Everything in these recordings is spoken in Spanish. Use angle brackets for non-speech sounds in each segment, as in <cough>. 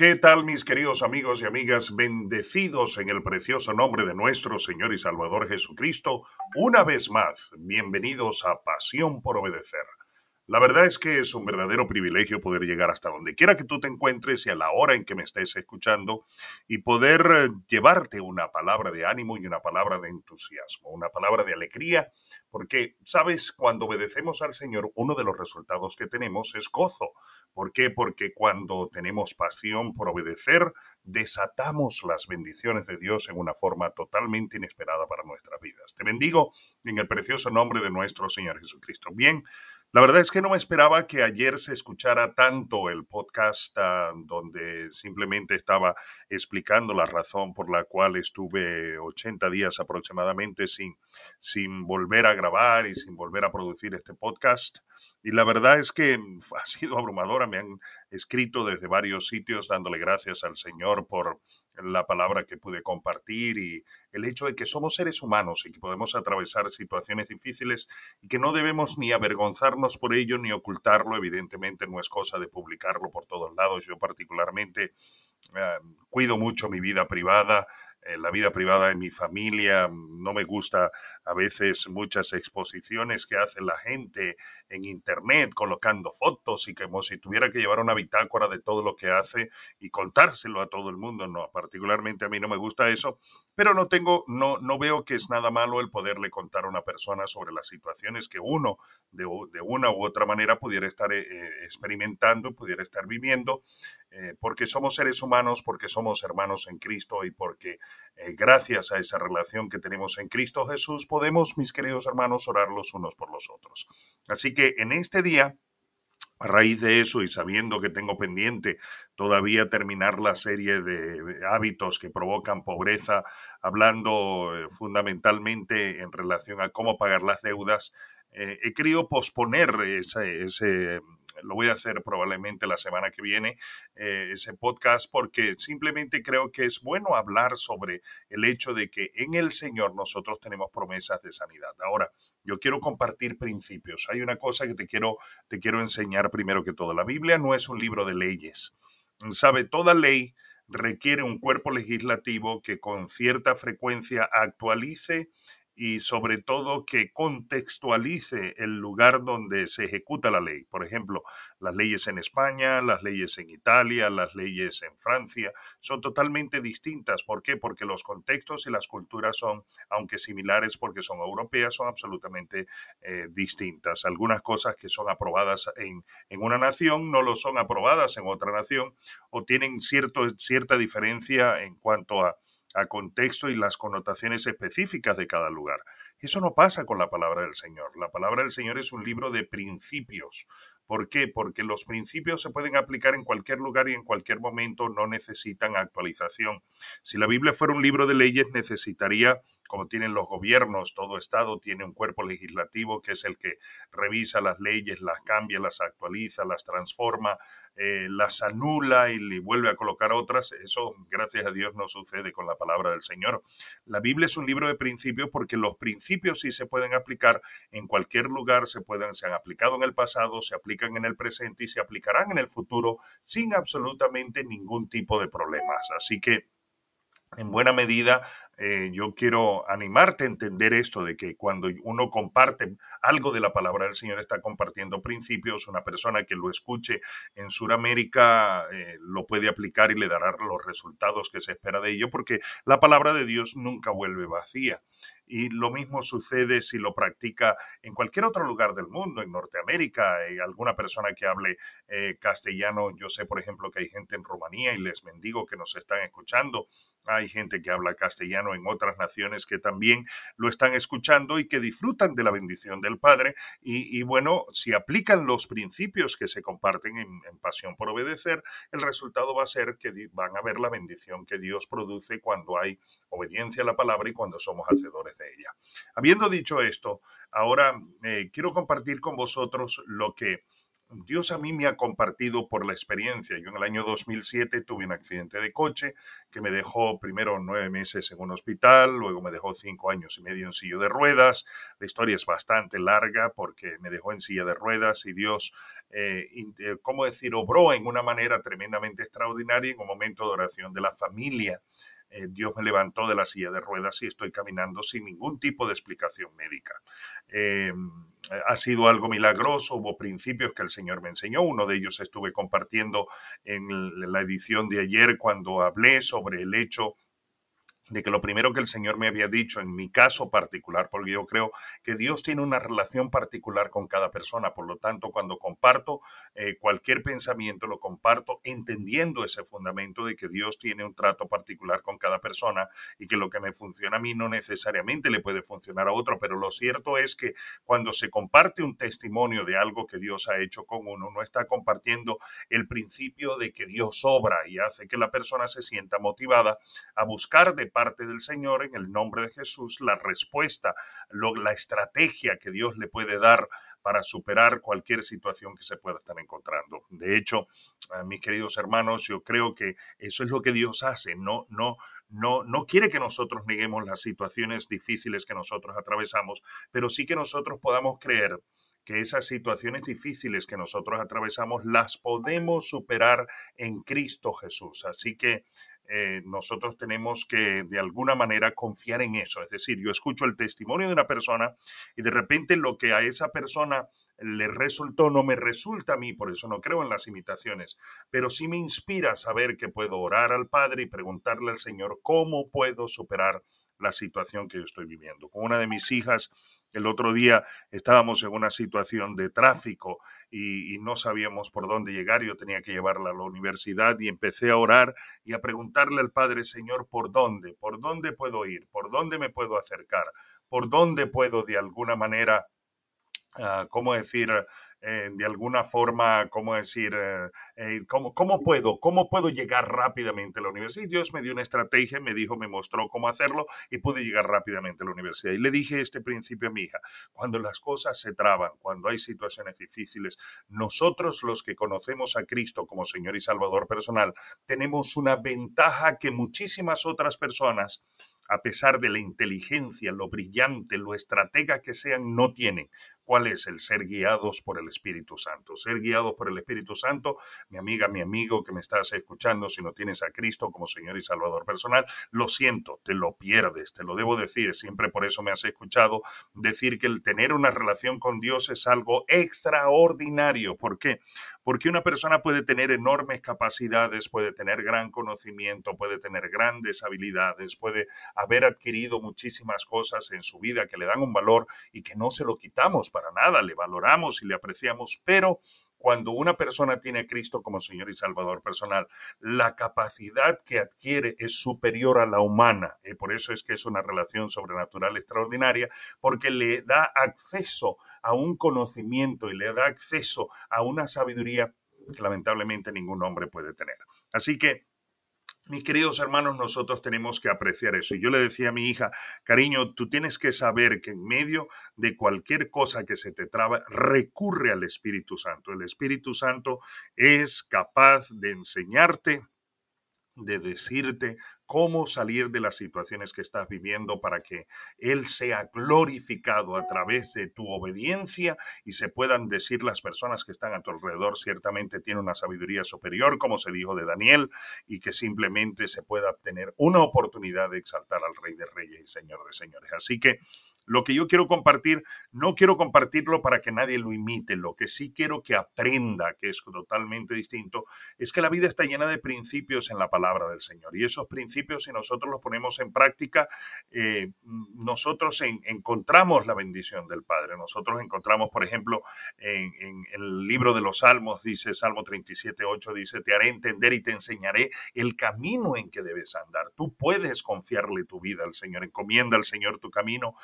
¿Qué tal mis queridos amigos y amigas bendecidos en el precioso nombre de nuestro Señor y Salvador Jesucristo? Una vez más, bienvenidos a Pasión por Obedecer. La verdad es que es un verdadero privilegio poder llegar hasta donde quiera que tú te encuentres y a la hora en que me estés escuchando y poder eh, llevarte una palabra de ánimo y una palabra de entusiasmo, una palabra de alegría, porque, sabes, cuando obedecemos al Señor, uno de los resultados que tenemos es gozo. ¿Por qué? Porque cuando tenemos pasión por obedecer, desatamos las bendiciones de Dios en una forma totalmente inesperada para nuestras vidas. Te bendigo en el precioso nombre de nuestro Señor Jesucristo. Bien. La verdad es que no me esperaba que ayer se escuchara tanto el podcast ah, donde simplemente estaba explicando la razón por la cual estuve 80 días aproximadamente sin, sin volver a grabar y sin volver a producir este podcast. Y la verdad es que <laughs> ha sido abrumadora. Me han escrito desde varios sitios dándole gracias al Señor por la palabra que pude compartir y el hecho de que somos seres humanos y que podemos atravesar situaciones difíciles y que no debemos ni avergonzarnos por ello ni ocultarlo. Evidentemente no es cosa de publicarlo por todos lados. Yo particularmente eh, cuido mucho mi vida privada. Eh, la vida privada de mi familia, no me gusta a veces muchas exposiciones que hace la gente en internet colocando fotos y como si tuviera que llevar una bitácora de todo lo que hace y contárselo a todo el mundo. No, particularmente a mí no me gusta eso, pero no tengo, no, no veo que es nada malo el poderle contar a una persona sobre las situaciones que uno de, una u otra manera pudiera estar eh, eh, experimentando, pudiera estar viviendo eh, porque somos seres humanos, porque somos hermanos en Cristo y porque eh, gracias a esa relación que tenemos en Cristo Jesús podemos, mis queridos hermanos, orar los unos por los otros. Así que en este día... A raíz de eso y sabiendo que tengo pendiente todavía terminar la serie de hábitos que provocan pobreza, hablando eh, fundamentalmente en relación a cómo pagar las deudas, he querido posponer ese, ese lo voy a hacer probablemente la semana que viene, eh, ese podcast, porque simplemente creo que es bueno hablar sobre el hecho de que en el Señor nosotros tenemos promesas de sanidad. Ahora, yo quiero compartir principios. Hay una cosa que te quiero, te quiero enseñar primero que todo. La Biblia no es un libro de leyes. Sabe, toda ley requiere un cuerpo legislativo que con cierta frecuencia actualice y sobre todo que contextualice el lugar donde se ejecuta la ley. Por ejemplo, las leyes en España, las leyes en Italia, las leyes en Francia, son totalmente distintas. ¿Por qué? Porque los contextos y las culturas son, aunque similares porque son europeas, son absolutamente eh, distintas. Algunas cosas que son aprobadas en, en, una nación no lo son aprobadas en otra nación o tienen cierto, cierta diferencia en cuanto a a contexto y las connotaciones específicas de cada lugar. Eso no pasa con la palabra del Señor. La palabra del Señor es un libro de principios, ¿Por qué? Porque los principios se pueden aplicar en cualquier lugar y en cualquier momento, no necesitan actualización. Si la Biblia fuera un libro de leyes, necesitaría, como tienen los gobiernos, todo Estado tiene un cuerpo legislativo que es el que revisa las leyes, las cambia, las actualiza, las transforma, eh, las anula y le vuelve a colocar otras. Eso, gracias a Dios, no sucede con la palabra del Señor. La Biblia es un libro de principios porque los principios sí se pueden aplicar en cualquier lugar, se, pueden, se han aplicado en el pasado, se aplican en el presente y se aplicarán en el futuro sin absolutamente ningún tipo de problemas. Así que en buena medida, eh, yo quiero animarte a entender esto de que cuando uno comparte algo de la palabra del Señor, está compartiendo principios, una persona que lo escuche en Sudamérica eh, lo puede aplicar y le dará los resultados que se espera de ello, porque la palabra de Dios nunca vuelve vacía y lo mismo sucede si lo practica en cualquier otro lugar del mundo, en Norteamérica, eh, alguna persona que hable eh, castellano. Yo sé, por ejemplo, que hay gente en Rumanía y les mendigo que nos están escuchando. Hay gente que habla castellano en otras naciones que también lo están escuchando y que disfrutan de la bendición del Padre. Y, bueno, si aplican los principios que se comparten en, en Pasión por Obedecer, el resultado va a ser que van a ver la bendición que Dios produce cuando hay obediencia a la palabra y cuando somos hacedores ella. Habiendo dicho esto, ahora eh, quiero compartir con vosotros lo que Dios a mí me ha compartido por la experiencia. Yo en el año 2007 tuve un accidente de coche que me dejó primero nueve meses en un hospital, luego me dejó cinco años y medio en silla de ruedas. La historia es bastante larga porque me dejó en silla de ruedas y Dios, eh, eh, ¿cómo decir?, obró en una manera tremendamente extraordinaria en un momento de oración de la familia. Eh, Dios me levantó de la silla de ruedas y estoy caminando sin ningún tipo de explicación médica. Em, ha sido algo milagroso, hubo principios que el Señor me enseñó, uno de ellos estuve compartiendo en la edición de ayer cuando hablé sobre el hecho de que lo primero que el Señor me había dicho en mi caso particular, porque yo creo que Dios tiene una relación particular con cada persona, por lo tanto, cuando comparto eh, cualquier pensamiento, lo comparto entendiendo ese fundamento de que Dios tiene un trato particular con cada persona y que lo que me funciona a mí no necesariamente le puede funcionar a otro, pero lo cierto es que cuando se comparte un testimonio de algo que Dios ha hecho con uno, no está compartiendo el principio de que Dios obra y hace que la persona se sienta motivada a buscar de parte del Señor en el nombre de Jesús la respuesta, la estrategia que Dios le puede dar para superar cualquier situación que se pueda estar encontrando. De hecho, mis queridos hermanos, yo creo que eso es lo que Dios hace. No, no, no, no quiere que nosotros neguemos las situaciones difíciles que nosotros atravesamos, pero sí que nosotros podamos creer que esas situaciones difíciles que nosotros atravesamos las podemos superar en Cristo Jesús. Así que eh, nosotros tenemos que de alguna manera confiar en eso. Es decir, yo escucho el testimonio de una persona y de repente lo que a esa persona le resultó no me resulta a mí, por eso no creo en las imitaciones, pero sí me inspira saber que puedo orar al Padre y preguntarle al Señor cómo puedo superar la situación que yo estoy viviendo. Con una de mis hijas, el otro día estábamos en una situación de tráfico y, no sabíamos por dónde llegar. Yo tenía que llevarla a la universidad y empecé a orar y a preguntarle al Padre, Señor, ¿por dónde? ¿Por dónde puedo ir? ¿Por dónde me puedo acercar? ¿Por dónde puedo de alguna manera Ah, ¿cómo decir? Eh, de alguna forma, ¿cómo decir? Eh, eh, ¿cómo, ¿cómo, puedo? ¿Cómo puedo llegar rápidamente a la universidad? Y Dios me dio una estrategia, me dijo, me mostró cómo hacerlo y pude llegar rápidamente a la universidad. Y le dije este principio a mi hija, cuando las cosas se traban, cuando hay situaciones difíciles, nosotros los que conocemos a Cristo como Señor y Salvador personal, tenemos una ventaja que muchísimas otras personas a pesar de la inteligencia, lo brillante, lo estratega que sean, no tienen. ¿Cuál es el ser guiados por el Espíritu Santo? Ser guiados por el Espíritu Santo, mi amiga, mi amigo que me estás escuchando, si no tienes a Cristo como Señor y Salvador personal, lo siento, te lo pierdes, te lo debo decir, siempre por eso me has escuchado decir que el tener una relación con Dios es algo extraordinario. ¿Por qué? Porque una persona puede tener enormes capacidades, puede tener gran conocimiento, puede tener grandes habilidades, puede haber adquirido muchísimas cosas en su vida que le dan un valor y que no se lo quitamos para nada, le valoramos y le apreciamos, pero cuando una persona tiene a Cristo como Señor y Salvador personal, la capacidad que adquiere es superior a la humana. Y por eso es que es una relación sobrenatural extraordinaria, porque le da acceso a un conocimiento y le da acceso a una sabiduría que lamentablemente ningún hombre puede tener. Así que mis queridos hermanos, nosotros tenemos que apreciar eso. Y yo le decía a mi hija, cariño, tú tienes que saber que en medio de cualquier cosa que se te traba, recurre al Espíritu Santo. El Espíritu Santo es capaz de enseñarte, de decirte cómo salir de las situaciones que estás viviendo para que Él sea glorificado a través de tu obediencia y se puedan decir las personas que están a tu alrededor, ciertamente tiene una sabiduría superior, como se dijo de Daniel, y que simplemente se pueda obtener una oportunidad de exaltar al Rey de Reyes y Señor de Señores. Así que lo que yo quiero compartir, no quiero compartirlo para que nadie lo imite, lo que sí quiero que aprenda, que es totalmente distinto, es que la vida está llena de principios en la palabra del Señor. Y esos principios, si nosotros los ponemos en práctica, eh, nosotros encontramos la bendición del Padre. Nosotros encontramos, por ejemplo, en, el libro de los Salmos, dice Salmo 37, 8, dice, te haré entender y te enseñaré el camino en que debes andar. Tú puedes confiarle tu vida al Señor, encomienda al Señor tu camino,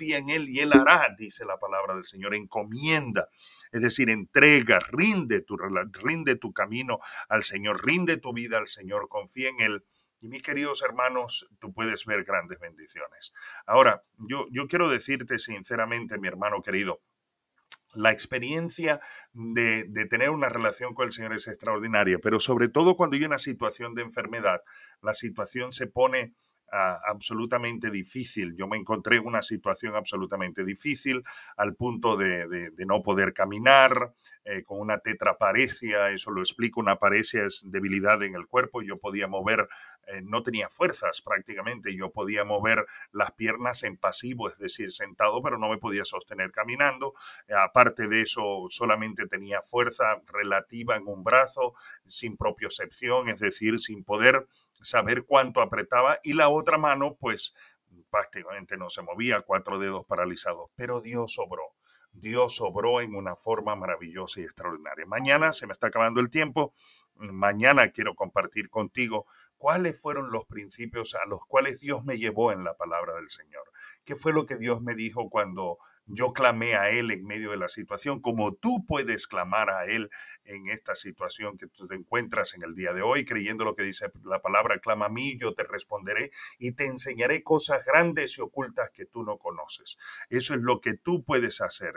en Él y Él hará, dice la palabra del Señor, encomienda, es decir, entrega, rinde tu, rinde tu camino al Señor, rinde tu vida al Señor, confía en Él. Y mis queridos hermanos, tú puedes ver grandes bendiciones. Ahora, yo, yo quiero decirte sinceramente, mi hermano querido, la experiencia de, tener una relación con el Señor es extraordinaria, pero sobre todo cuando hay una situación de enfermedad, la situación se pone absolutamente difícil. Yo me encontré en una situación absolutamente difícil al punto de, no poder caminar, eh, con una tetraparesia, eso lo explico, una paresia es debilidad en el cuerpo, yo podía mover, eh, no tenía fuerzas prácticamente, yo podía mover las piernas en pasivo, es decir, sentado, pero no me podía sostener caminando. aparte de eso, solamente tenía fuerza relativa en un brazo, sin propiocepción, es decir, sin poder saber cuánto apretaba y la otra mano pues prácticamente no se movía, cuatro dedos paralizados, pero Dios obró. Dios obró en una forma maravillosa y extraordinaria. Mañana se me está acabando el tiempo. Mañana quiero compartir contigo cuáles fueron los principios a los cuales Dios me llevó en la palabra del Señor. ¿Qué fue lo que Dios me dijo cuando yo clamé a Él en medio de la situación, como tú puedes clamar a Él en esta situación que tú te encuentras en el día de hoy, creyendo lo que dice la palabra, clama a mí, yo te responderé y te enseñaré cosas grandes y ocultas que tú no conoces. Eso es lo que tú puedes hacer.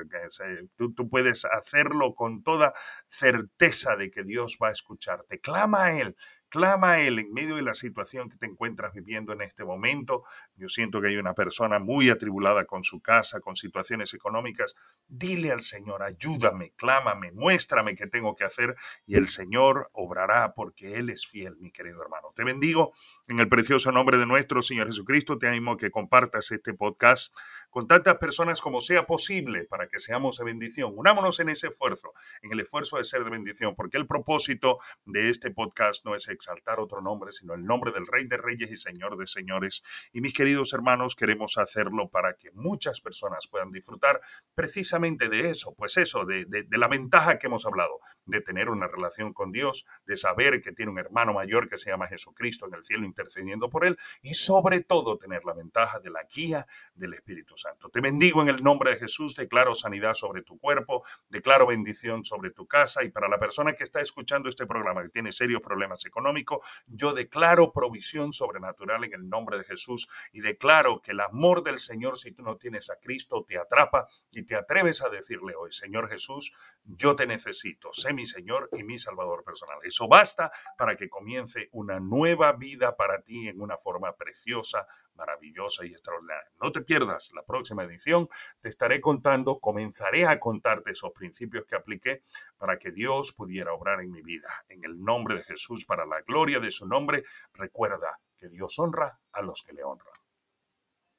Tú, tú puedes hacerlo con toda certeza de que Dios va a escucharte. Clama a Él, Clama a Él en medio de la situación que te encuentras viviendo en este momento. Yo siento que hay una persona muy atribulada con su casa, con situaciones económicas. Dile al Señor, ayúdame, clámame, muéstrame qué tengo que hacer y el Señor obrará porque Él es fiel, mi querido hermano. Te bendigo en el precioso nombre de nuestro Señor Jesucristo. Te animo a que compartas este podcast con tantas personas como sea posible para que seamos de bendición. Unámonos en ese esfuerzo, en el esfuerzo de ser de bendición, porque el propósito de este podcast no es exaltar otro nombre, sino el nombre del Rey de Reyes y Señor de Señores. Y mis queridos hermanos, queremos hacerlo para que muchas personas puedan disfrutar precisamente de eso, pues eso, de, la ventaja que hemos hablado, de tener una relación con Dios, de saber que tiene un hermano mayor que se llama Jesucristo en el cielo intercediendo por él y sobre todo tener la ventaja de la guía del Espíritu Santo. Te bendigo en el nombre de Jesús, declaro sanidad sobre tu cuerpo, declaro bendición sobre tu casa y para la persona que está escuchando este programa que tiene serios problemas económicos, yo declaro provisión sobrenatural en el nombre de Jesús y declaro que el amor del Señor, si tú no tienes a Cristo, te atrapa y te atreves a decirle hoy, Señor Jesús, yo te necesito, sé mi Señor y mi Salvador personal. Eso basta para que comience una nueva vida para ti en una forma preciosa, maravillosa y extraordinaria. No te pierdas la próxima edición, te estaré contando, comenzaré a contarte esos principios que apliqué para que Dios pudiera obrar en mi vida. En el nombre de Jesús, para la gloria de su nombre, recuerda que Dios honra a los que le honran.